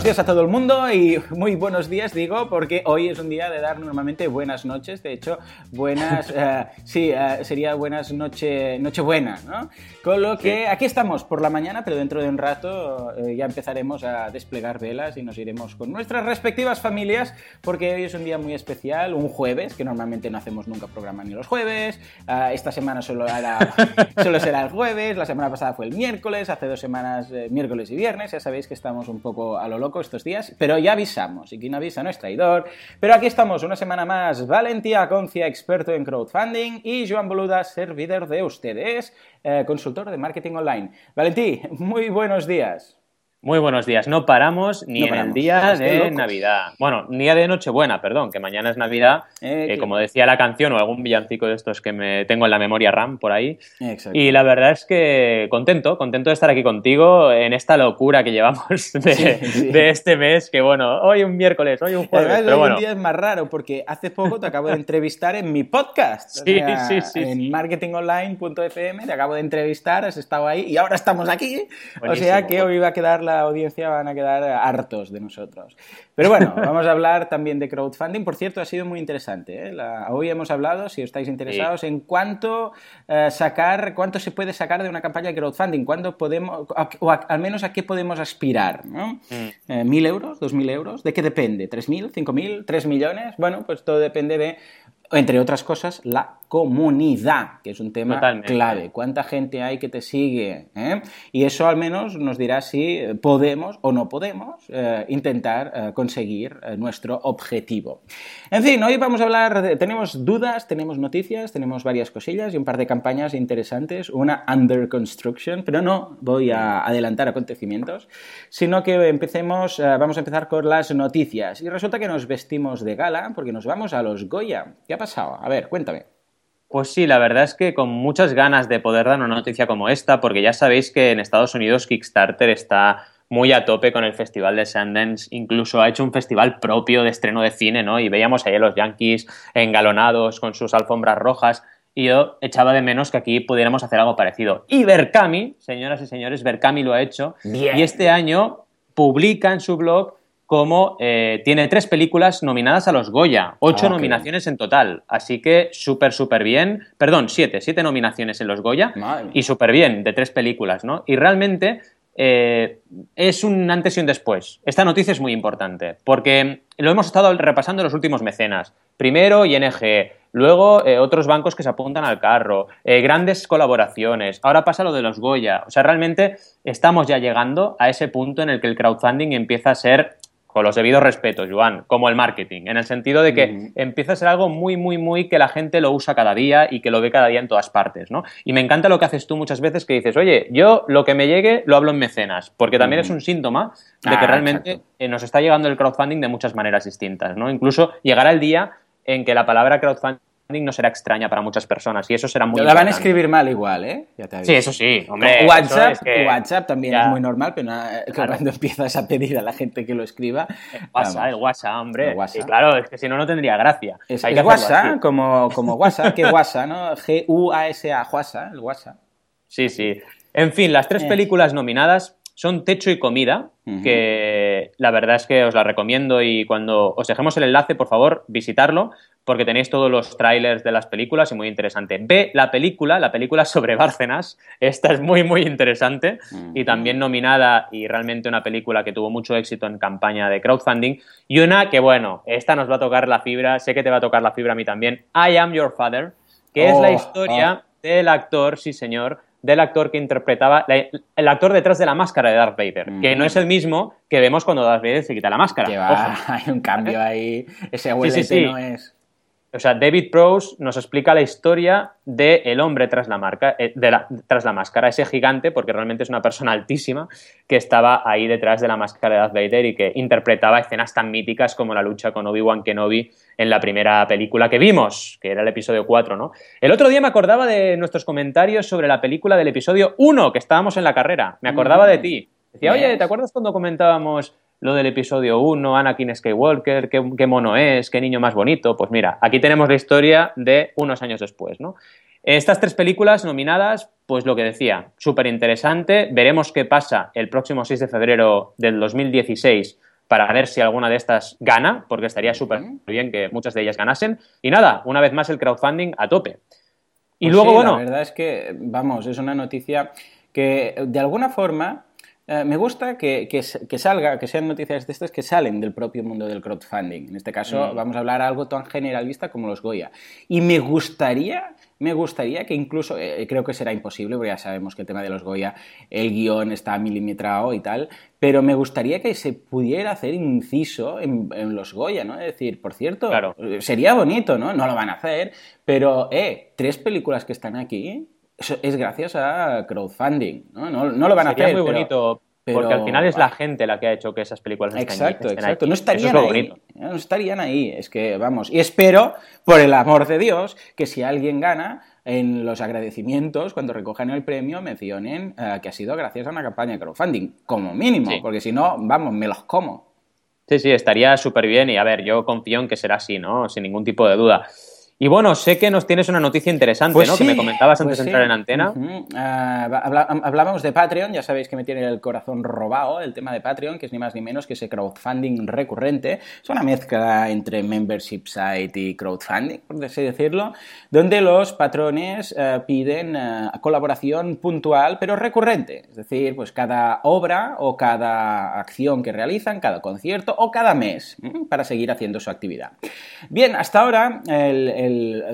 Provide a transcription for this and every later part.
Buenos días a todo el mundo y muy buenos días digo porque hoy es un día de dar normalmente buenas noches, de hecho buenas, uh, sí, uh, sería buenas noche, noche buena, ¿no? Con lo que aquí estamos por la mañana, pero dentro de un rato uh, ya empezaremos a desplegar velas y nos iremos con nuestras respectivas familias porque hoy es un día muy especial, un jueves, que normalmente no hacemos nunca programa ni los jueves, esta semana solo, era, solo será el jueves, la semana pasada fue el miércoles, hace dos semanas eh, miércoles y viernes, ya sabéis que estamos un poco a lo loco estos días, pero ya avisamos, y quien avisa no es traidor. Pero aquí estamos una semana más, Valentía Concia, experto en crowdfunding, y Joan Boluda, servidor de ustedes, eh, consultor de marketing online. Valentí, muy buenos días. Muy buenos días. No paramos ni no paramos. en el día de. Navidad. Bueno, ni día de Nochebuena, perdón, que mañana es Navidad, eh, eh, como decía la canción o algún villancico de estos que me tengo en la memoria RAM por ahí. Exacto. Y la verdad es que contento, contento de estar aquí contigo en esta locura que llevamos de, sí, sí. de este mes, que bueno, hoy un miércoles, hoy un jueves, Además, pero hoy bueno. un día es más raro porque hace poco te acabo de entrevistar en mi podcast. Sí, o sea, sí, sí, En sí. marketingonline.fm te acabo de entrevistar, has estado ahí y ahora estamos aquí. Buenísimo. O sea que hoy va a quedar la audiencia, van a quedar hartos de nosotros. Pero bueno, vamos a hablar también de crowdfunding. Por cierto, ha sido muy interesante. ¿eh? La, hoy hemos hablado, si estáis interesados, sí. en cuánto eh, sacar, cuánto se puede sacar de una campaña de crowdfunding, cuándo podemos, o a, al menos a qué podemos aspirar. ¿no? Mm. Eh, ¿Mil euros? ¿Dos mil euros? ¿De qué depende? ¿Tres mil? ¿Cinco mil? ¿Tres millones? Bueno, pues todo depende de entre otras cosas, la comunidad, que es un tema Totalmente. clave. ¿Cuánta gente hay que te sigue? ¿Eh? Y eso al menos nos dirá si podemos o no podemos eh, intentar eh, conseguir eh, nuestro objetivo. En fin, hoy vamos a hablar, de, tenemos dudas, tenemos noticias, tenemos varias cosillas y un par de campañas interesantes, una under construction, pero no voy a adelantar acontecimientos, sino que empecemos, vamos a empezar con las noticias. Y resulta que nos vestimos de gala porque nos vamos a los Goya. ¿Qué ha pasado? A ver, cuéntame. Pues sí, la verdad es que con muchas ganas de poder dar una noticia como esta, porque ya sabéis que en Estados Unidos Kickstarter está muy a tope con el Festival de Sundance, incluso ha hecho un festival propio de estreno de cine, ¿no? Y veíamos ahí a los Yankees engalonados con sus alfombras rojas, y yo echaba de menos que aquí pudiéramos hacer algo parecido. Y Berkami, señoras y señores, Berkami lo ha hecho, Bien. y este año publica en su blog como eh, tiene tres películas nominadas a los Goya, ocho Ah, nominaciones en total, así que súper, súper bien, perdón, siete, siete nominaciones en los Goya Madre. y súper bien, de tres películas, ¿no? Y realmente eh, es un antes y un después. Esta noticia es muy importante, porque lo hemos estado repasando en los últimos mecenas. Primero ING, luego eh, otros bancos que se apuntan al carro, eh, grandes colaboraciones, ahora pasa lo de los Goya. O sea, realmente estamos ya llegando a ese punto en el que el crowdfunding empieza a ser con los debidos respetos, Joan, como el marketing, en el sentido de que uh -huh. empieza a ser algo muy, muy, muy que la gente lo usa cada día y que lo ve cada día en todas partes, ¿no? Y me encanta lo que haces tú muchas veces que dices, oye, yo lo que me llegue lo hablo en mecenas, porque también uh -huh. es un síntoma de que ah, realmente eh, nos está llegando el crowdfunding de muchas maneras distintas, ¿no? Incluso llegará el día en que la palabra crowdfunding no será extraña para muchas personas y eso será muy La van a escribir mal igual, ¿eh? Ya te sí, eso sí, hombre. WhatsApp, es que... WhatsApp también ya. es muy normal, pero claro. cuando empiezas a pedir a la gente que lo escriba... El WhatsApp, el WhatsApp, hombre. El WhatsApp. Y claro, es que si no, no tendría gracia. Es, Hay es que WhatsApp, como, como WhatsApp, que WhatsApp, ¿no? G-U-A-S-A, WhatsApp, el WhatsApp. Sí, sí. En fin, las tres eh. películas nominadas son Techo y Comida, uh -huh. que la verdad es que os la recomiendo y cuando os dejemos el enlace, por favor, visitarlo, porque tenéis todos los trailers de las películas y muy interesante. Ve la película, la película sobre Bárcenas, esta es muy, muy interesante -huh. y también nominada y realmente una película que tuvo mucho éxito en campaña de crowdfunding. Y una que, bueno, esta nos va a tocar la fibra, sé que te va a tocar la fibra a mí también, I Am Your Father, que oh, es la historia oh. del actor, sí señor, del actor que interpretaba, el actor detrás de la máscara de Darth Vader, mm. que no es el mismo que vemos cuando Darth Vader se quita la máscara. Que va, hay un cambio ahí, ese sí, sí, sí. no es... O sea, David Prose nos explica la historia del el hombre tras la, marca, eh, de la, tras la máscara, ese gigante, porque realmente es una persona altísima, que estaba ahí detrás de la máscara de Darth Vader y que interpretaba escenas tan míticas como la lucha con Obi-Wan Kenobi en la primera película que vimos, que era el episodio 4, ¿no? El otro día me acordaba de nuestros comentarios sobre la película del episodio 1, que estábamos en la carrera. Me acordaba de ti. Decía, oye, ¿te acuerdas cuando comentábamos lo del episodio 1, Anakin Skywalker, qué, qué, mono es, qué niño más bonito. Pues mira, aquí tenemos la historia de unos años después, ¿no? Estas tres películas nominadas, pues lo que decía, súper interesante. Veremos qué pasa el próximo 6 de febrero del 2016 para ver si alguna de estas gana, porque estaría súper bien que muchas de ellas ganasen. Y nada, una vez más el crowdfunding a tope. Y pues luego, bueno. La verdad es que, vamos, es una noticia que de alguna forma eh, me gusta que, salga, que sean noticias de estas que salen del propio mundo del crowdfunding. En este caso, mm. vamos a hablar algo tan generalista como los Goya. Y me gustaría, me gustaría que incluso, eh, creo que será imposible, porque ya sabemos que el tema de los Goya, el guion está milimetrado y tal, pero me gustaría que se pudiera hacer inciso en, los Goya, ¿no? Es decir, por cierto, eh, sería bonito, ¿no? No lo van a hacer, pero, eh, tres películas que están aquí es gracias a crowdfunding, ¿no? No, lo van a hacer. muy bonito, porque al final es la gente la que ha hecho que esas películas exacto, estén exacto. No estarían ahí. No estarían ahí. Es que, vamos, y espero, por el amor de Dios, que si alguien gana, en los agradecimientos, cuando recojan el premio, mencionen eh, que ha sido gracias a una campaña de crowdfunding, como mínimo, porque si no, vamos, me los como. Sí, sí, estaría súper bien y a ver, yo confío en que será así, ¿no? Sin ningún tipo de duda. Y bueno, sé que nos tienes una noticia interesante, pues ¿no? que me comentabas antes pues de entrar en antena. Ah, hablábamos de Patreon, ya sabéis que me tiene el corazón robado el tema de Patreon, que es ni más ni menos que ese crowdfunding recurrente. Es una mezcla entre membership site y crowdfunding, por así decirlo, donde los patrones eh, piden eh, colaboración puntual, pero recurrente. Es decir, pues cada obra o cada acción que realizan, cada concierto o cada mes, para seguir haciendo su actividad. Bien, hasta ahora el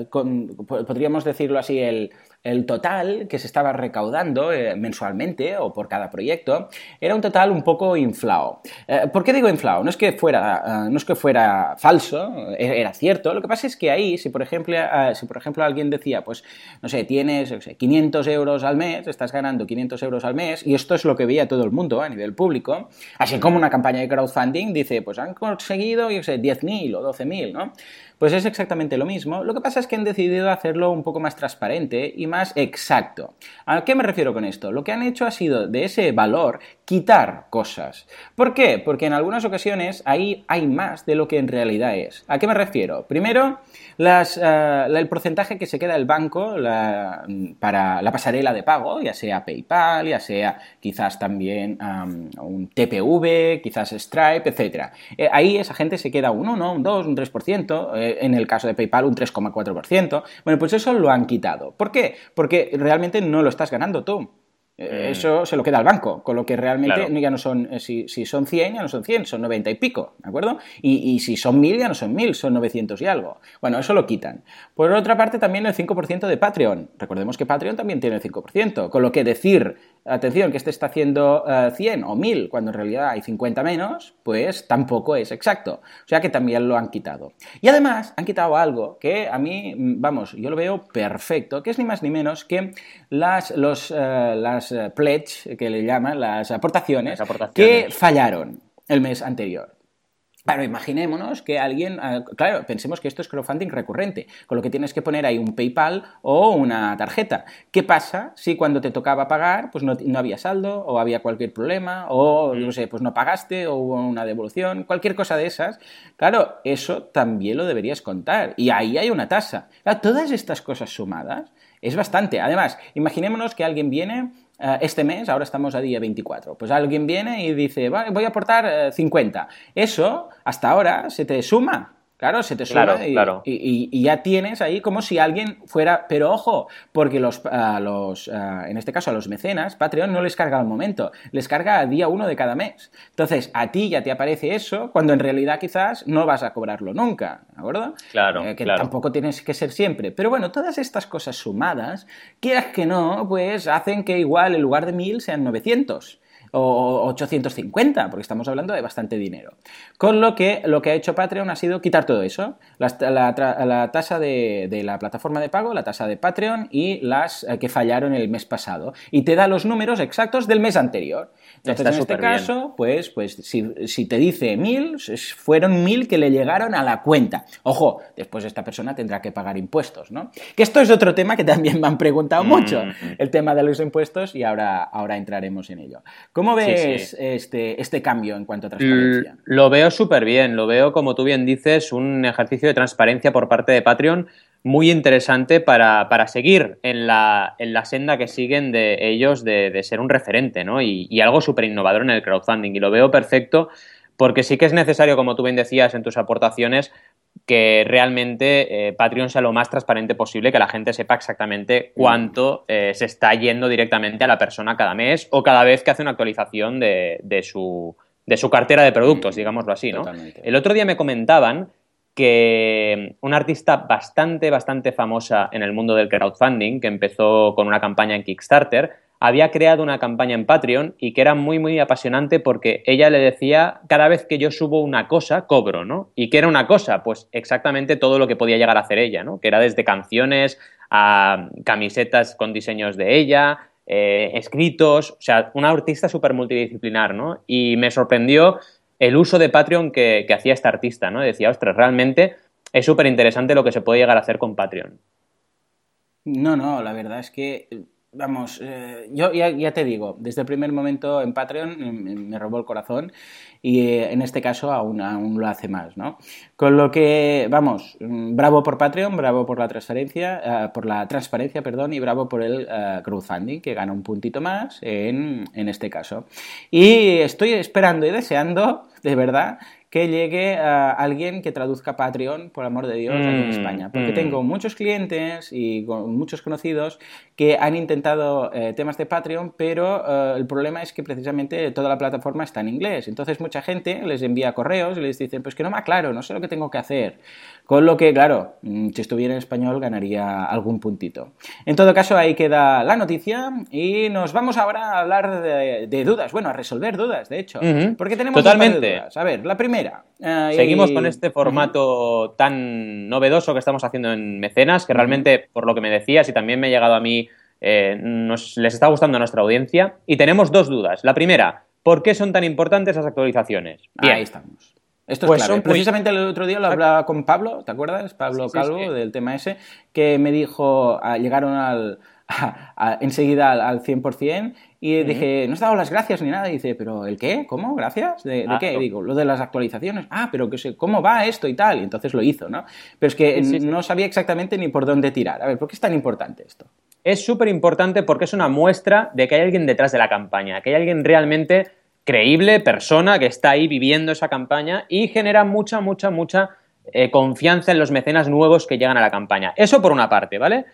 podríamos decirlo así, el, el total que se estaba recaudando eh, mensualmente o por cada proyecto era un total un poco inflado. Eh, ¿Por qué digo inflado? No es que fuera, eh, no es que fuera falso, era cierto. Lo que pasa es que ahí, si por ejemplo, si por ejemplo alguien decía, pues, no sé, tienes 500 euros al mes, estás ganando 500 euros al mes, y esto es lo que veía todo el mundo a nivel público, así como una campaña de crowdfunding dice, pues han conseguido, yo sé, 10.000 o 12.000, ¿no? Pues es exactamente lo mismo. Lo que pasa es que han decidido hacerlo un poco más transparente y más exacto. ¿A qué me refiero con esto? Lo que han hecho ha sido de ese valor quitar cosas. ¿Por qué? Porque en algunas ocasiones ahí hay más de lo que en realidad es. ¿A qué me refiero? Primero, eh, el porcentaje que se queda el banco para la pasarela de pago, ya sea PayPal, ya sea quizás también un TPV, quizás Stripe, etc. Eh, ahí esa gente se queda un 1, un 2, un 3%, eh, en el caso de PayPal un 3,4%. Bueno, pues eso lo han quitado. ¿Por qué? Porque realmente no lo estás ganando tú. Mm. Eso se lo queda al banco, con lo que realmente ya no son, eh, si, son 100, ya no son 100, son 90 y pico, ¿de acuerdo? Y, si son 1000, ya no son 1000, son 900 y algo. Bueno, eso lo quitan. Por otra parte, también el 5% de Patreon. Recordemos que Patreon también tiene el 5%, con lo que decir atención, que este está haciendo 100 eh, o 1000 cuando en realidad hay 50 menos, pues tampoco es exacto. O sea que también lo han quitado. Y además han quitado algo que a mí, mm, vamos, yo lo veo perfecto, que es ni más ni menos que las, los, eh, las eh, pledge, que le llaman, las aportaciones, las aportaciones que fallaron el mes anterior. Claro, imaginémonos que alguien, ah, claro, pensemos que esto es crowdfunding recurrente, con lo que tienes que poner ahí un PayPal o una tarjeta. ¿Qué pasa si cuando te tocaba pagar, pues no, había saldo o había cualquier problema o, no sé, pues no pagaste o hubo una devolución, cualquier cosa de esas? Claro, eso también lo deberías contar y ahí hay una tasa. todas estas cosas sumadas es bastante. Además, imaginémonos que alguien viene este mes, ahora estamos a día 24, pues alguien viene y dice, voy a aportar 50. Eh, Eso, hasta ahora, se te suma Claro, se te suma y, ya tienes ahí como si alguien fuera. Pero ojo, porque los, los en este caso a los mecenas, Patreon no les carga al momento, les carga a día uno de cada mes. Entonces, a ti ya te aparece eso cuando en realidad quizás no vas a cobrarlo nunca, ¿de acuerdo? Claro. Eh, que claro. tampoco tienes que ser siempre. Pero bueno, todas estas cosas sumadas, quieras que no, pues hacen que igual en lugar de 1000 sean 900 o 850, porque estamos hablando de bastante dinero. Con lo que lo que ha hecho Patreon ha sido quitar todo eso, la, tasa de, la plataforma de pago, la tasa de Patreon y las eh, que fallaron el mes pasado. Y te da los números exactos del mes anterior. Entonces, en este caso, pues, pues si, te dice mil, fueron mil que le llegaron a la cuenta. Ojo, después esta persona tendrá que pagar impuestos, ¿no? Que esto es otro tema que también me han preguntado mm, mucho, mm. el tema de los impuestos, y ahora, ahora entraremos en ello. ¿Cómo ves Este, este cambio en cuanto a transparencia? Lo veo súper bien, lo veo, como tú bien dices, un ejercicio de transparencia por parte de Patreon muy interesante para, seguir en la, en la, senda que siguen de ellos de, ser un referente, ¿no? Y, y algo súper innovador en el crowdfunding. Y lo veo perfecto porque sí que es necesario, como tú bien decías en tus aportaciones, que realmente eh, Patreon sea lo más transparente posible, que la gente sepa exactamente cuánto eh, se está yendo directamente a la persona cada mes o cada vez que hace una actualización de, su, de su, cartera de productos, mm, digámoslo así, ¿no? El otro día me comentaban que una artista bastante, bastante famosa en el mundo del crowdfunding, que empezó con una campaña en Kickstarter, había creado una campaña en Patreon y que era muy, muy apasionante porque ella le decía, cada vez que yo subo una cosa, cobro, ¿no? ¿Y qué era una cosa? Pues exactamente todo lo que podía llegar a hacer ella, ¿no? Que era desde canciones a camisetas con diseños de ella, eh, escritos, o sea, una artista súper multidisciplinar, ¿no? Y me sorprendió el uso de Patreon que, que hacía esta artista, ¿no? Decía, ostras, realmente es súper interesante lo que se puede llegar a hacer con Patreon. No, no, la verdad es que vamos, eh, yo ya, te digo, desde el primer momento en Patreon me, robó el corazón y eh, en este caso aún, aún, lo hace más, ¿no? Con lo que, vamos, bravo por Patreon, bravo por la transferencia, eh, por la transparencia, perdón, y bravo por el crowdfunding, que gana un puntito más en, en este caso. Y estoy esperando y deseando, de verdad, que llegue a alguien que traduzca Patreon, por amor de Dios, en mm, España. Porque mm. tengo muchos clientes y muchos conocidos que han intentado eh, temas de Patreon, pero eh, el problema es que precisamente toda la plataforma está en inglés. Entonces mucha gente les envía correos y les dice, pues que no me aclaro, no sé lo que tengo que hacer. Con lo que, claro, mm, si estuviera en español ganaría algún puntito. En todo caso, ahí queda la noticia y nos vamos ahora a hablar de, dudas, bueno, a resolver dudas, de hecho. Porque tenemos Totalmente. dudas. A ver, la primera eh, Seguimos con este formato tan novedoso que estamos haciendo en Mecenas, que realmente, por lo que me decías y también me ha llegado a mí, eh, les está gustando a nuestra audiencia. Y tenemos dos dudas. La primera, ¿por qué son tan importantes las actualizaciones? Bien. Ahí estamos. Esto es pues Precisamente el otro día lo hablaba con Pablo, ¿te acuerdas? Pablo Calvo, del tema ese, que me dijo, ah, llegaron al, enseguida al, al 100% y dije, no has dado las gracias ni nada. Y dice, ¿pero el qué? ¿Cómo? ¿Gracias? ¿De, ah, qué? digo, lo de las actualizaciones. Ah, pero que sé, ¿cómo va esto y tal? Y entonces lo hizo, ¿no? Pero es que no sabía exactamente ni por dónde tirar. A ver, ¿por qué es tan importante esto? Es súper importante porque es una muestra de que hay alguien detrás de la campaña, que hay alguien realmente creíble, persona que está ahí viviendo esa campaña y genera mucha, mucha, mucha eh, confianza en los mecenas nuevos que llegan a la campaña. Eso por una parte, ¿vale?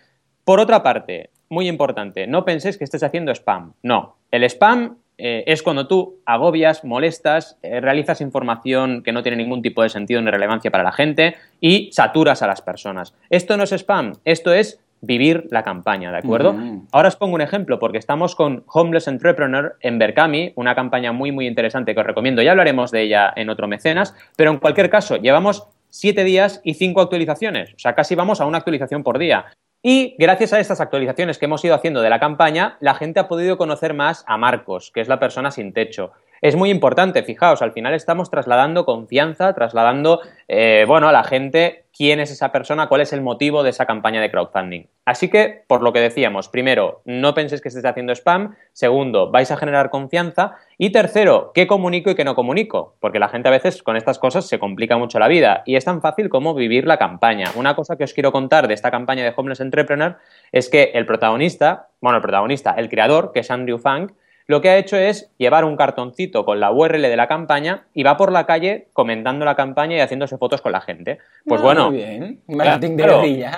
Por otra parte, muy importante, no penséis que estés haciendo spam. No, el spam eh, es cuando tú agobias, molestas, eh, realizas información que no tiene ningún tipo de sentido ni relevancia para la gente y saturas a las personas. Esto no es spam, esto es vivir la campaña, ¿de acuerdo? Mm. Ahora os pongo un ejemplo, porque estamos con Homeless Entrepreneur en Berkami, una campaña muy, muy interesante que os recomiendo. Ya hablaremos de ella en otro mecenas, pero en cualquier caso, llevamos siete días y cinco actualizaciones. O sea, casi vamos a una actualización por día. Y gracias a estas actualizaciones que hemos ido haciendo de la campaña, la gente ha podido conocer más a Marcos, que es la persona sin techo. Es muy importante, fijaos, al final estamos trasladando confianza, trasladando, eh, bueno, a la gente quién es esa persona, cuál es el motivo de esa campaña de crowdfunding. Así que, por lo que decíamos, primero, no penséis que estés haciendo spam, segundo, vais a generar confianza y tercero, ¿qué comunico y qué no comunico? Porque la gente a veces con estas cosas se complica mucho la vida y es tan fácil como vivir la campaña. Una cosa que os quiero contar de esta campaña de Homeless Entrepreneur es que el protagonista, bueno, el protagonista, el creador, que es Andrew Funk, lo que ha hecho es llevar un cartoncito con la URL de la campaña y va por la calle comentando la campaña y haciéndose fotos con la gente. Pues ah, bueno. Muy bien. Marketing de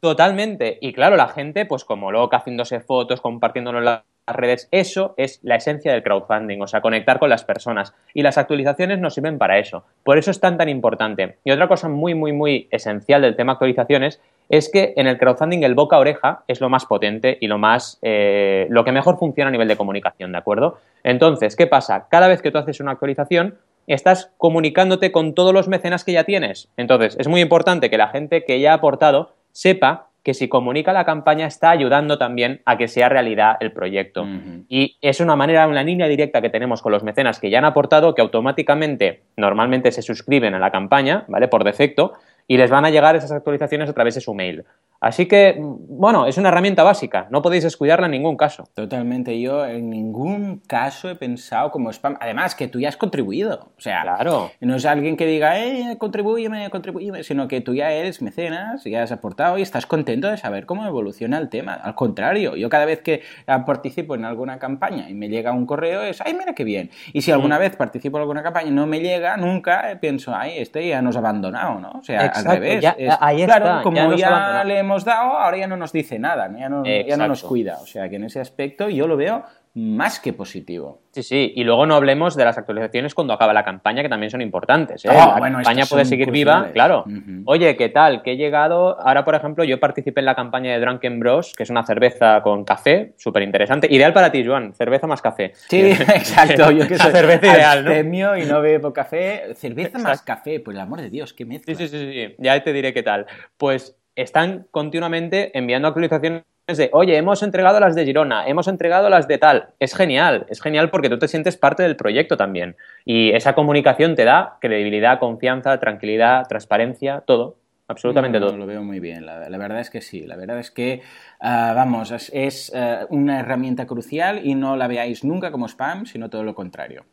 Totalmente. Y claro, la gente, pues como loca, haciéndose fotos, compartiéndolo en las redes, eso es la esencia del crowdfunding, o sea, conectar con las personas. Y las actualizaciones nos sirven para eso. Por eso es tan, tan importante. Y otra cosa muy, muy, muy esencial del tema actualizaciones es que en el crowdfunding el boca a oreja es lo más potente y lo más eh, lo que mejor funciona a nivel de comunicación, ¿de acuerdo? Entonces, ¿qué pasa? Cada vez que tú haces una actualización, estás comunicándote con todos los mecenas que ya tienes. Entonces, es muy importante que la gente que ya ha aportado sepa que si comunica la campaña está ayudando también a que sea realidad el proyecto. Y es una manera, una línea directa que tenemos con los mecenas que ya han aportado, que automáticamente, normalmente se suscriben a la campaña, ¿vale? Por defecto, y les van a llegar esas actualizaciones a través de su mail. Así que, bueno, es una herramienta básica, no podéis descuidarla en ningún caso. Totalmente, yo en ningún caso he pensado como spam. Además, que tú ya has contribuido. O sea, claro. no es alguien que diga, eh, contribúyeme, contribúyeme, sino que tú ya eres mecenas, ya has aportado y estás contento de saber cómo evoluciona el tema. Al contrario, yo cada vez que participo en alguna campaña y me llega un correo es, ay, mira qué bien. Y si alguna mm. vez participo en alguna campaña y no me llega, nunca pienso, ay, este ya nos ha abandonado, ¿no? O sea, al revés. ahí claro, como ya, le hemos dado, ahora ya no nos dice nada, ya no, ya no nos cuida. O sea, que en ese aspecto yo lo veo más que positivo. Sí, sí, y luego no hablemos de las actualizaciones cuando acaba la campaña, que también son importantes. ¿eh? Ah, la campaña puede seguir viva, claro. Oye, ¿qué tal? Que he llegado. Ahora, por ejemplo, yo participé en la campaña de Drunken Bros, que es una cerveza con café, súper interesante. Ideal para ti, Joan, cerveza más café. Sí, exacto. Yo que soy cerveza ideal, ¿no? y no bebo café. Cerveza más café, por el amor de Dios, qué mezcla. Sí, sí, sí, sí, ya te diré qué tal. Pues están continuamente enviando actualizaciones de, oye, hemos entregado las de Girona, hemos entregado las de tal. Es genial, es genial porque tú te sientes parte del proyecto también. Y esa comunicación te da credibilidad, confianza, tranquilidad, transparencia, todo. Absolutamente todo. Lo veo muy bien, la, verdad es que sí. La verdad es que, ah, vamos, es, ah, una herramienta crucial y no la veáis nunca como spam, sino todo lo contrario.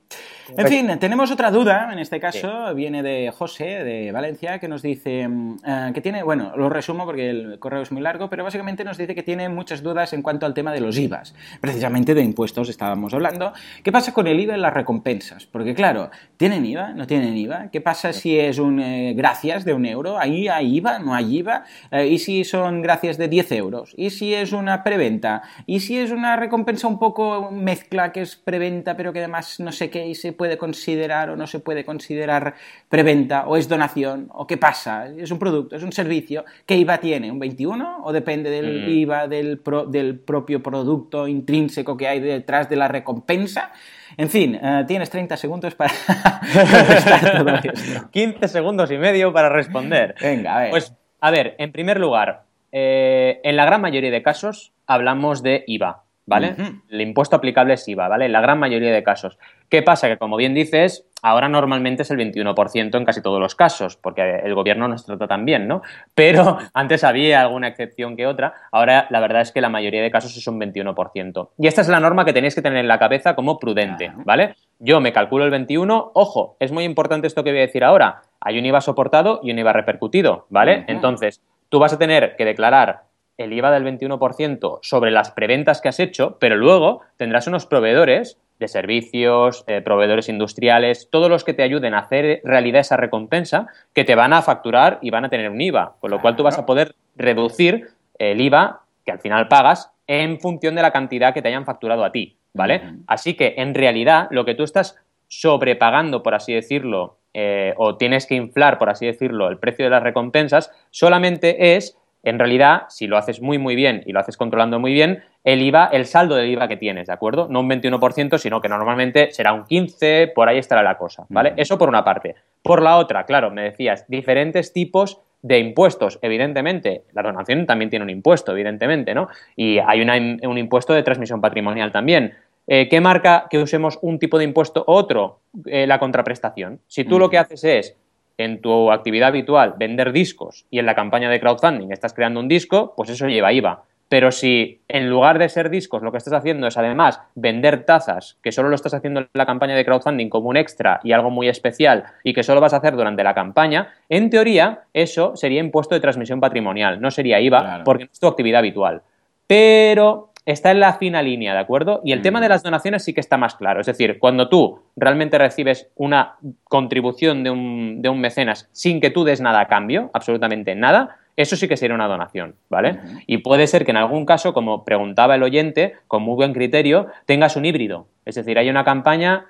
En fin, tenemos otra duda, en este caso viene de José, de Valencia, que nos dice ah, que tiene, bueno, lo resumo porque el correo es muy largo, pero básicamente nos dice que tiene muchas dudas en cuanto al tema de los IVAs. Precisamente de impuestos estábamos hablando. ¿Qué pasa con el IVA y las recompensas? Porque claro, ¿tienen IVA? ¿No tienen IVA? ¿Qué pasa si es un eh, gracias de un euro? Ahí hay IVA? ¿No hay IVA? Eh, ¿Y si son gracias de 10 euros? ¿Y si es una preventa? ¿Y si es una recompensa un poco mezcla que es preventa pero que además no sé qué y se puede considerar o no se puede considerar preventa o es donación o qué pasa? ¿Es un producto? ¿Es un servicio? ¿Qué IVA tiene? ¿Un 21 o depende del mm. IVA del, del propio producto intrínseco que hay detrás de la recompensa? En fin, eh, tienes 30 segundos para contestar todo esto. 15 segundos y medio para responder. Venga, a ver. Pues, a ver, en primer lugar, eh, en la gran mayoría de casos hablamos de IVA. ¿Vale? El impuesto aplicable es IVA, ¿vale? En la gran mayoría de casos. ¿Qué pasa? Que como bien dices, ahora normalmente es el 21% en casi todos los casos, porque el gobierno nos trata tan bien, ¿no? Pero antes había alguna excepción que otra, ahora la verdad es que la mayoría de casos es un 21%. Y esta es la norma que tenéis que tener en la cabeza como prudente, ¿vale? Yo me calculo el 21, ojo, es muy importante esto que voy a decir ahora, hay un IVA soportado y un IVA repercutido, ¿vale? Entonces, tú vas a tener que declarar el IVA del 21% sobre las preventas que has hecho, pero luego tendrás unos proveedores de servicios, eh, proveedores industriales, todos los que te ayuden a hacer realidad esa recompensa, que te van a facturar y van a tener un IVA, con lo cual tú vas a poder reducir el IVA que al final pagas en función de la cantidad que te hayan facturado a ti, ¿vale? Así que en realidad lo que tú estás sobrepagando, por así decirlo, eh, o tienes que inflar, por así decirlo, el precio de las recompensas, solamente es en realidad, si lo haces muy, muy bien y lo haces controlando muy bien, el IVA, el saldo del IVA que tienes, ¿de acuerdo? No un 21%, sino que normalmente será un 15%, por ahí estará la cosa, ¿vale? Eso por una parte. Por la otra, claro, me decías, diferentes tipos de impuestos. Evidentemente, la donación también tiene un impuesto, evidentemente, ¿no? Y hay un impuesto de transmisión patrimonial también. Eh, ¿Qué marca que usemos un tipo de impuesto u otro? Eh, la contraprestación. Si tú lo que haces es en tu actividad habitual vender discos y en la campaña de crowdfunding estás creando un disco, pues eso lleva IVA. Pero si en lugar de ser discos lo que estás haciendo es además vender tazas, que solo lo estás haciendo en la campaña de crowdfunding como un extra y algo muy especial y que solo vas a hacer durante la campaña, en teoría eso sería impuesto de transmisión patrimonial, no sería IVA porque no es tu actividad habitual. Pero está en la fina línea, ¿de acuerdo? Y el tema de mm. las donaciones sí que está más claro. Es decir, cuando tú realmente recibes una contribución de un, de un mecenas sin que tú des nada a cambio, absolutamente nada, eso sí que sería una donación, ¿vale? Y puede ser que en algún caso, como preguntaba el oyente, con muy buen criterio, tengas un híbrido. Es decir, hay una campaña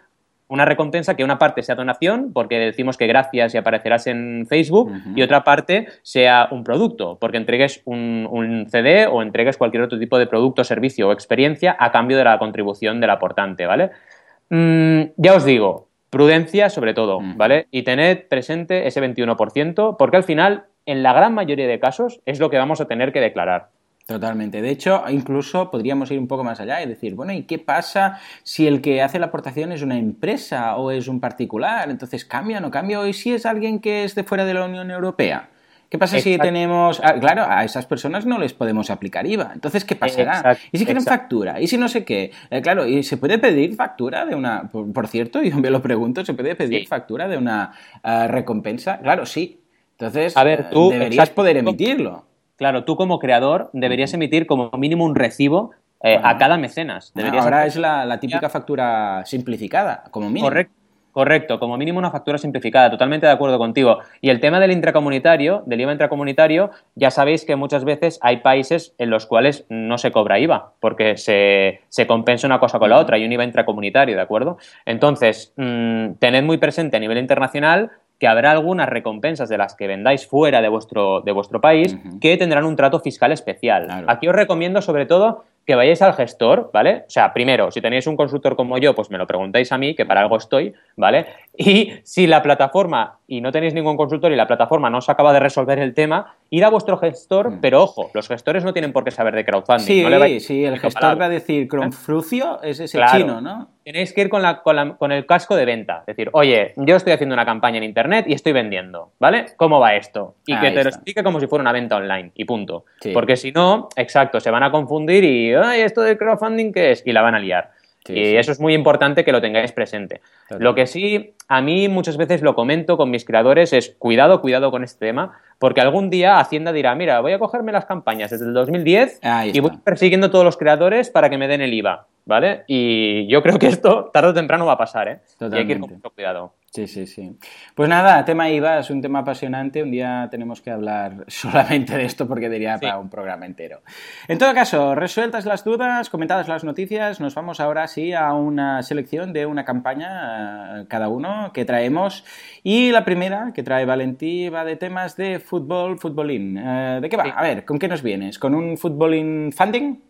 una recompensa que una parte sea donación, porque decimos que gracias y aparecerás en Facebook, y otra parte sea un producto, porque entregues un, CD o entregues cualquier otro tipo de producto, servicio o experiencia a cambio de la contribución del aportante, ¿vale? Mm, ya os digo, prudencia sobre todo, ¿vale? Y tened presente ese 21%, porque al final, en la gran mayoría de casos, es lo que vamos a tener que declarar. Totalmente. De hecho, incluso podríamos ir un poco más allá y decir, bueno, ¿y qué pasa si el que hace la aportación es una empresa o es un particular? Entonces, ¿cambia o no cambia? ¿Y si es alguien que es de fuera de la Unión Europea? ¿Qué pasa si tenemos... Ah, claro, a esas personas no les podemos aplicar IVA. Entonces, ¿qué pasará? ¿Y si quieren factura? ¿Y si no sé qué? Eh, claro, ¿y se puede pedir factura de una... Por, cierto, yo me lo pregunto, ¿se puede pedir factura de una ah, recompensa? Claro, sí. Entonces, a ver, tú, deberías poder emitirlo. Claro, tú como creador deberías emitir como mínimo un recibo eh, a cada mecenas. ahora es la, típica factura simplificada, como mínimo. Correcto. Correcto, como mínimo una factura simplificada, totalmente de acuerdo contigo. Y el tema del intracomunitario, del IVA intracomunitario, ya sabéis que muchas veces hay países en los cuales no se cobra IVA, porque se, compensa una cosa con la otra, hay un IVA intracomunitario, ¿de acuerdo? Entonces, mm, tened muy presente a nivel internacional que habrá algunas recompensas de las que vendáis fuera de vuestro, de vuestro país que tendrán un trato fiscal especial. Aquí os recomiendo sobre todo que vayáis al gestor, ¿vale? O sea, primero, si tenéis un consultor como yo, pues me lo preguntáis a mí, que para algo estoy, ¿vale? Y si la plataforma, y no tenéis ningún consultor y la plataforma no os acaba de resolver el tema, ir a vuestro gestor, mm. pero ojo, los gestores no tienen por qué saber de crowdfunding. Sí, no sí, el gestor va a decir Cronfrucio, es ese chino, ¿no? Tenéis que ir con, la, con, el casco de venta. Es decir, oye, yo estoy haciendo una campaña en internet y estoy vendiendo, ¿vale? ¿Cómo va esto? Y que te lo explique como si fuera una venta online y punto. Porque si no, exacto, se van a confundir y, ay, ¿esto de crowdfunding qué es? Y la van a liar. Y eso es muy importante que lo tengáis presente. Lo que sí, a mí muchas veces lo comento con mis creadores es cuidado, cuidado con este tema, porque algún día Hacienda dirá, mira, voy a cogerme las campañas desde el 2010 y voy persiguiendo a todos los creadores para que me den el IVA. ¿Vale? Y yo creo que esto tarde o temprano va a pasar, ¿eh? Y hay que ir con mucho cuidado. Sí, sí, sí. Pues nada, tema IVA es un tema apasionante. Un día tenemos que hablar solamente de esto porque diría para un programa entero. En todo caso, resueltas las dudas, comentadas las noticias, nos vamos ahora sí a una selección de una campaña eh, cada uno que traemos. Y la primera que trae Valentí va de temas de fútbol, futbolín. Eh, ¿De qué va? A ver, ¿con qué nos vienes? ¿Con un futbolín funding?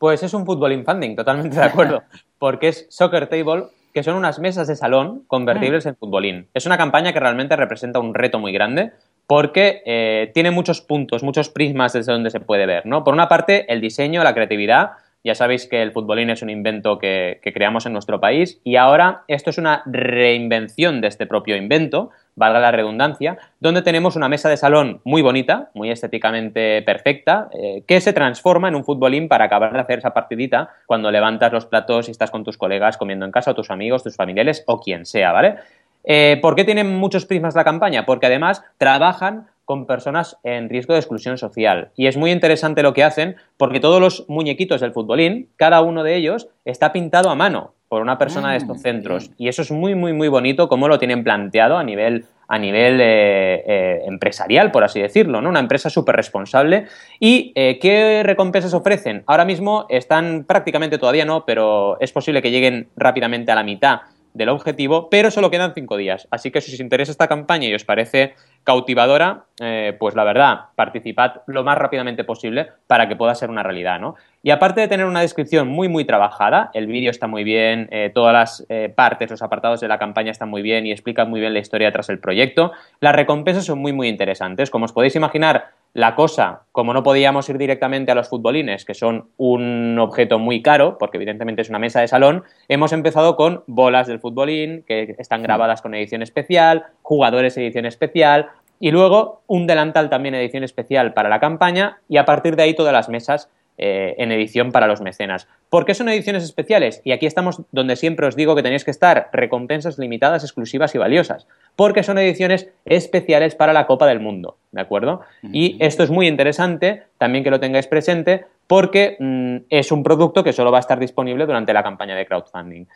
Pues es un fútbol funding, totalmente de acuerdo, porque es Soccer Table, que son unas mesas de salón convertibles en futbolín. Es una campaña que realmente representa un reto muy grande porque eh, tiene muchos puntos, muchos prismas desde donde se puede ver, ¿no? Por una parte, el diseño, la creatividad, ya sabéis que el futbolín es un invento que, creamos en nuestro país y ahora esto es una reinvención de este propio invento, valga la redundancia, donde tenemos una mesa de salón muy bonita, muy estéticamente perfecta, eh, que se transforma en un futbolín para acabar de hacer esa partidita cuando levantas los platos y estás con tus colegas comiendo en casa, o tus amigos, tus familiares o quien sea, ¿vale? Eh, ¿Por qué tienen muchos prismas la campaña? Porque además trabajan con personas en riesgo de exclusión social. Y es muy interesante lo que hacen porque todos los muñequitos del futbolín, cada uno de ellos está pintado a mano por una persona de estos mm, centros. Y eso es muy, muy, muy bonito cómo lo tienen planteado a nivel, a nivel eh, eh, empresarial, por así decirlo, ¿no? Una empresa súper responsable. ¿Y eh, qué recompensas ofrecen? Ahora mismo están prácticamente todavía no, pero es posible que lleguen rápidamente a la mitad del objetivo, pero solo quedan cinco días. Así que si os interesa esta campaña y os parece cautivadora, eh, pues la verdad, participad lo más rápidamente posible para que pueda ser una realidad, ¿no? Y aparte de tener una descripción muy, muy trabajada, el vídeo está muy bien, eh, todas las eh, partes, los apartados de la campaña están muy bien y explican muy bien la historia tras el proyecto, las recompensas son muy, muy interesantes. Como os podéis imaginar, la cosa, como no podíamos ir directamente a los futbolines, que son un objeto muy caro, porque evidentemente es una mesa de salón, hemos empezado con bolas del futbolín, que están grabadas con edición especial, jugadores edición especial, y luego un delantal también edición especial para la campaña, y a partir de ahí todas las mesas eh, en edición para los mecenas. ¿Por qué son ediciones especiales? Y aquí estamos donde siempre os digo que tenéis que estar, recompensas limitadas, exclusivas y valiosas, porque son ediciones especiales para la Copa del Mundo, ¿de acuerdo? Y esto es muy interesante, también que lo tengáis presente, porque mm, es un producto que solo va a estar disponible durante la campaña de crowdfunding.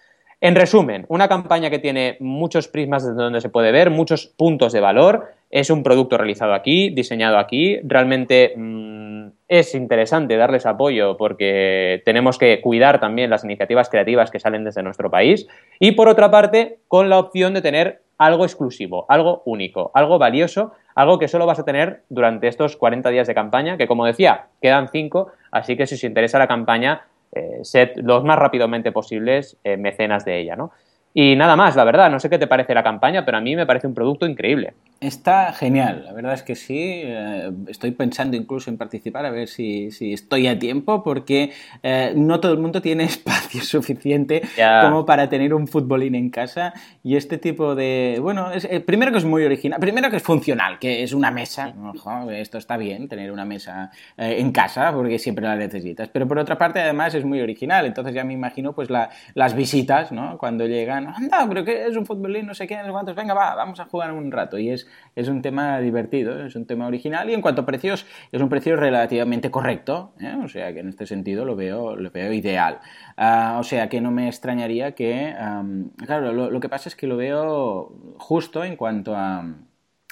En resumen, una campaña que tiene muchos prismas desde donde se puede ver, muchos puntos de valor, es un producto realizado aquí, diseñado aquí, realmente mm, es interesante darles apoyo porque tenemos que cuidar también las iniciativas creativas que salen desde nuestro país y por otra parte con la opción de tener algo exclusivo, algo único, algo valioso, algo que solo vas a tener durante estos 40 días de campaña, que como decía, quedan 5, así que si os interesa la campaña, eh, sed los más rápidamente posibles eh, mecenas de ella, ¿no? Y nada más, la verdad, no sé qué te parece la campaña, pero a mí me parece un producto increíble. Está genial, la verdad es que sí. Eh, estoy pensando incluso en participar a ver si, estoy a tiempo, porque eh, no todo el mundo tiene espacio suficiente como para tener un futbolín en casa. Y este tipo de. Bueno, es, eh, primero que es muy original, primero que es funcional, que es una mesa. Ojo, esto está bien, tener una mesa en casa, porque siempre la necesitas. Pero por otra parte, además, es muy original. Entonces ya me imagino pues las visitas, ¿no? Cuando llegan anda, pero que es un futbolín, no sé qué, no sé cuántos, venga, va, vamos a jugar un rato. Y es, es un tema divertido, es un tema original y en cuanto a precios, es un precio relativamente correcto, ¿eh? o sea que en este sentido lo veo, lo veo ideal. Ah, o sea que no me extrañaría que, claro, lo que pasa es que lo veo justo en cuanto a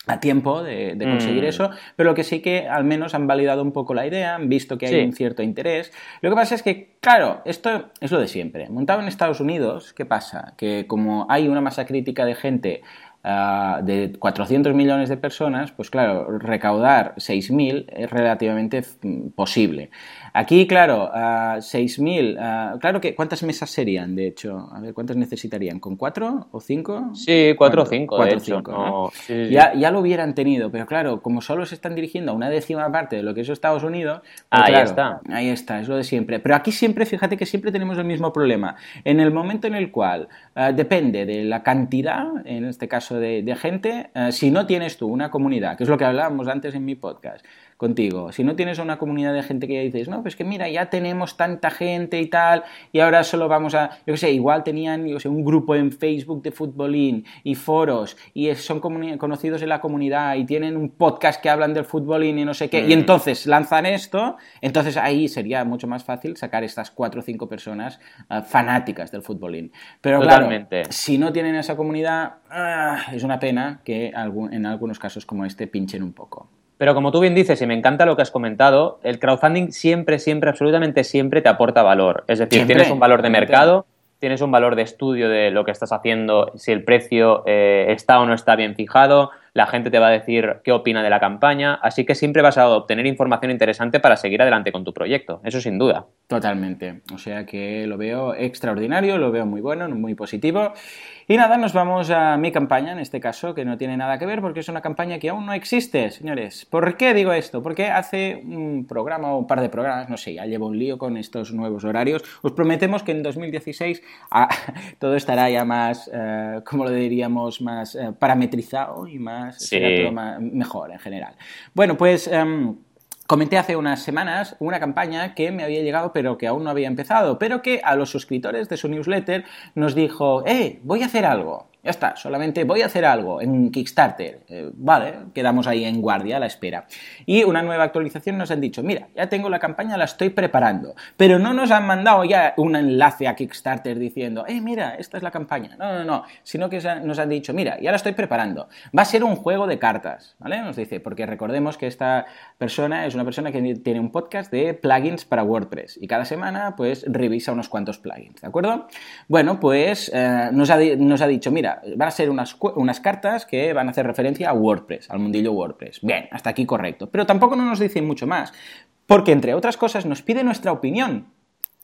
a tiempo de, conseguir mm. eso, pero lo que sí que al menos han validado un poco la idea, han visto que hay un cierto interés. Lo que pasa es que, claro, esto es lo de siempre. Montado en Estados Unidos, ¿qué pasa? Que como hay una masa crítica de gente ah, de 400 millones de personas, pues claro, recaudar 6.000 es relativamente mm, posible. Aquí, claro, a 6.000, claro que, ¿cuántas mesas serían, de hecho? A ver, ¿cuántas necesitarían? ¿Con cuatro o cinco? Sí, cuatro o cinco, cuatro, cinco, Ya, ya, lo hubieran tenido, pero claro, como solo se están dirigiendo a una décima parte de lo que es Estados Unidos, pues ahí está. Ahí está, es lo de siempre. Pero aquí siempre, fíjate que siempre tenemos el mismo problema. En el momento en el cual ah, depende de la cantidad, en este caso de, gente, ah, si no tienes tú una comunidad, que es lo que hablábamos antes en mi podcast, contigo. Si no tienes una comunidad de gente que ya dices, no, pues que mira, ya tenemos tanta gente y tal, y ahora solo vamos a, yo qué sé, igual tenían, yo sé, un grupo en Facebook de futbolín y foros, y son conocidos en la comunidad, y tienen un podcast que hablan del futbolín y no sé qué, y mm. entonces lanzan esto, entonces ahí sería mucho más fácil sacar estas cuatro o cinco personas ah, fanáticas del futbolín. Pero claro, si no tienen esa comunidad, ah, es una pena que en algunos casos como este pinchen un poco. Pero como tú bien dices, y me encanta lo que has comentado, el crowdfunding siempre, siempre, absolutamente siempre te aporta valor. Es decir, tienes un valor de mercado, tienes un valor de estudio de lo que estás haciendo, si el precio eh, está o no está bien fijado, la gente te va a decir qué opina de la campaña, así que siempre vas a obtener información interesante para seguir adelante con tu proyecto, eso sin duda. Totalmente, o sea que lo veo extraordinario, lo veo muy bueno, muy positivo y nada, nos vamos a mi campaña, en este caso, que no tiene nada que ver porque es una campaña que aún no existe, señores. ¿Por qué digo esto? Porque hace un programa o un par de programas, no sé, ya llevo un lío con estos nuevos horarios. Os prometemos que en 2016 ah, todo estará ya más, eh, como lo diríamos, más eh, parametrizado y más, será todo mejor en general. Bueno, pues... Em, Comenté hace unas semanas una campaña que me había llegado pero que aún no había empezado, pero que a los suscriptores de su newsletter nos dijo, ¡eh! Voy a hacer algo. Ya está, solamente voy a hacer algo en Kickstarter. Eh, vale, quedamos ahí en guardia a la espera. Y una nueva actualización nos han dicho, mira, ya tengo la campaña, la estoy preparando. Pero no nos han mandado ya un enlace a Kickstarter diciendo, eh, mira, esta es la campaña. No, no, no. Sino que nos han dicho, mira, ya la estoy preparando. Va a ser un juego de cartas, ¿vale? Nos dice, porque recordemos que esta persona es una persona que tiene un podcast de plugins para WordPress. Y cada semana, pues, revisa unos cuantos plugins, ¿de acuerdo? Bueno, pues eh, nos, ha, nos ha dicho, mira, van a ser unas, unas cartas que van a hacer referencia a WordPress, al mundillo WordPress. Bien, hasta aquí correcto. Pero tampoco no nos dicen mucho más, porque entre otras cosas nos pide nuestra opinión.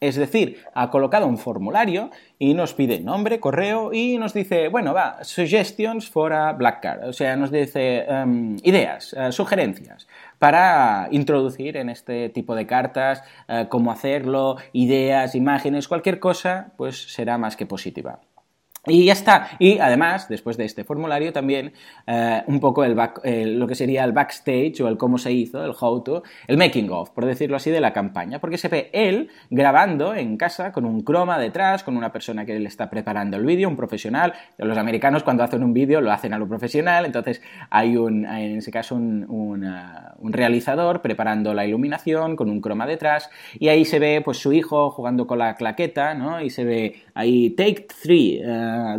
Es decir, ha colocado un formulario y nos pide nombre, correo y nos dice, bueno, va, suggestions for a black card. O sea, nos dice em, ideas, eh, sugerencias para introducir en este tipo de cartas, eh, cómo hacerlo, ideas, imágenes, cualquier cosa, pues será más que positiva. Y ya está. Y además, después de este formulario, también eh, un poco el lo que sería el backstage o el cómo se hizo, el how to, el making of, por decirlo así, de la campaña. Porque se ve él grabando en casa con un croma detrás, con una persona que le está preparando el vídeo, un profesional. Los americanos cuando hacen un vídeo lo hacen a lo profesional, entonces hay un, en ese caso un, un, uh, realizador preparando la iluminación con un croma detrás y ahí se ve pues su hijo jugando con la claqueta, ¿no? Y se ve ahí Take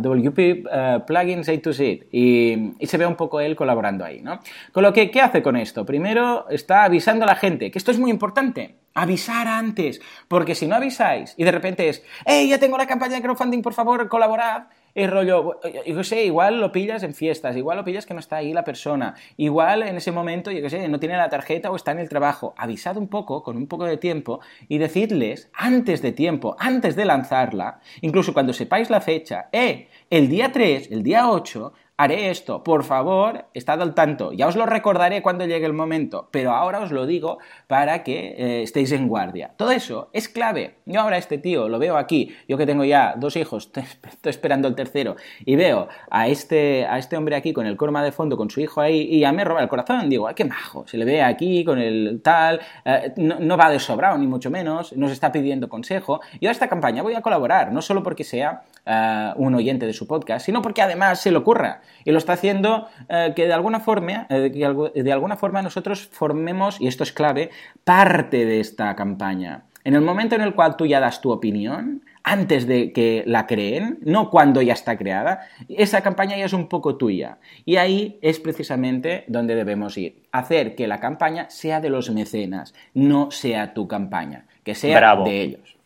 3. WP uh, Plugins A to Z y, y, se ve un poco él colaborando ahí, ¿no? Con lo que, ¿qué hace con esto? Primero está avisando a la gente, que esto es muy importante, avisar antes, porque si no avisáis y de repente es, hey, ya tengo la campaña de crowdfunding, por favor, colaborad, Es rollo, yo qué sé, igual lo pillas en fiestas, igual lo pillas que no está ahí la persona, igual en ese momento, yo qué sé, no tiene la tarjeta o está en el trabajo. Avisad un poco, con un poco de tiempo, y decidles antes de tiempo, antes de lanzarla, incluso cuando sepáis la fecha, eh, el día 3, el día 8, haré esto, por favor, estad al tanto. Ya os lo recordaré cuando llegue el momento, pero ahora os lo digo para que eh, estéis en guardia. Todo eso es clave. Yo ahora este tío lo veo aquí, yo que tengo ya dos hijos, estoy esperando el tercero, y veo a este, a este hombre aquí con el corma de fondo, con su hijo ahí, y ya me roba el corazón. Digo, ay, qué majo, se le ve aquí con el tal, eh, no, va de sobrado, ni mucho menos, nos está pidiendo consejo. Yo a esta campaña voy a colaborar, no solo porque sea un oyente de su podcast, sino porque además se le ocurra y lo está haciendo eh, que, de alguna forma, eh, que de alguna forma nosotros formemos, y esto es clave, parte de esta campaña. En el momento en el cual tú ya das tu opinión, antes de que la creen, no cuando ya está creada, esa campaña ya es un poco tuya. Y ahí es precisamente donde debemos ir. Hacer que la campaña sea de los mecenas, no sea tu campaña, que sea de ellos.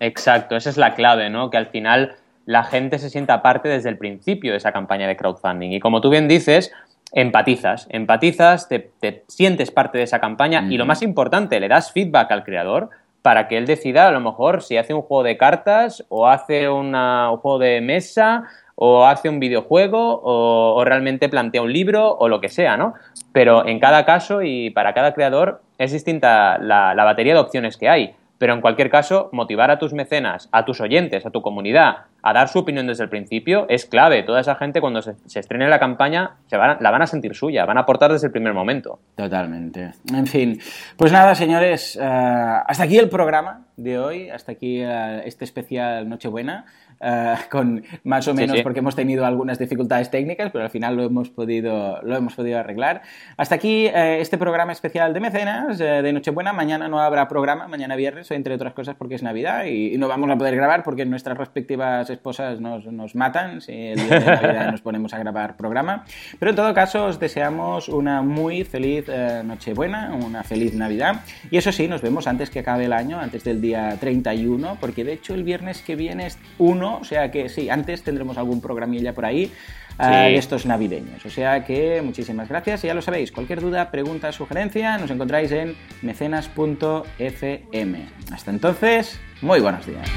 Exacto, esa es la clave, ¿no? Que al final la gente se sienta parte desde el principio de esa campaña de crowdfunding. Y como tú bien dices, empatizas, empatizas, te, sientes parte de esa campaña y lo más importante, le das feedback al creador para que él decida a lo mejor si hace un juego de cartas o hace un juego de mesa o hace un videojuego o, realmente plantea un libro o lo que sea, ¿no? Pero en cada caso y para cada creador es distinta la batería de opciones que hay. Pero en cualquier caso, motivar a tus mecenas, a tus oyentes, a tu comunidad, a dar su opinión desde el principio es clave. Toda esa gente cuando se, estrene la campaña se la van a sentir suya, van a aportar desde el primer momento. Totalmente. En fin, pues nada, señores, eh, hasta aquí el programa de hoy, hasta aquí eh, este especial Nochebuena. Eh, con más o menos porque hemos tenido algunas dificultades técnicas, pero al final lo hemos podido, lo hemos podido arreglar. Hasta aquí eh, este programa especial de mecenas eh, de Nochebuena. Mañana no habrá programa, mañana viernes, entre otras cosas porque es Navidad y, no vamos a poder grabar porque nuestras respectivas esposas nos, nos matan si el día de Navidad nos ponemos a grabar programa. Pero en todo caso os deseamos una muy feliz Nochebuena, una feliz Navidad y eso sí, nos vemos antes que acabe el año, antes del día 31, porque de hecho el viernes que viene es 1 o sea que sí, antes tendremos algún programilla por ahí de estos navideños. O sea que muchísimas gracias y ya lo sabéis, cualquier duda, pregunta, sugerencia, nos encontráis en mecenas.fm. Hasta entonces, muy buenos días.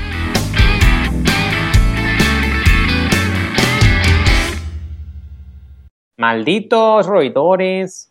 Malditos roedores.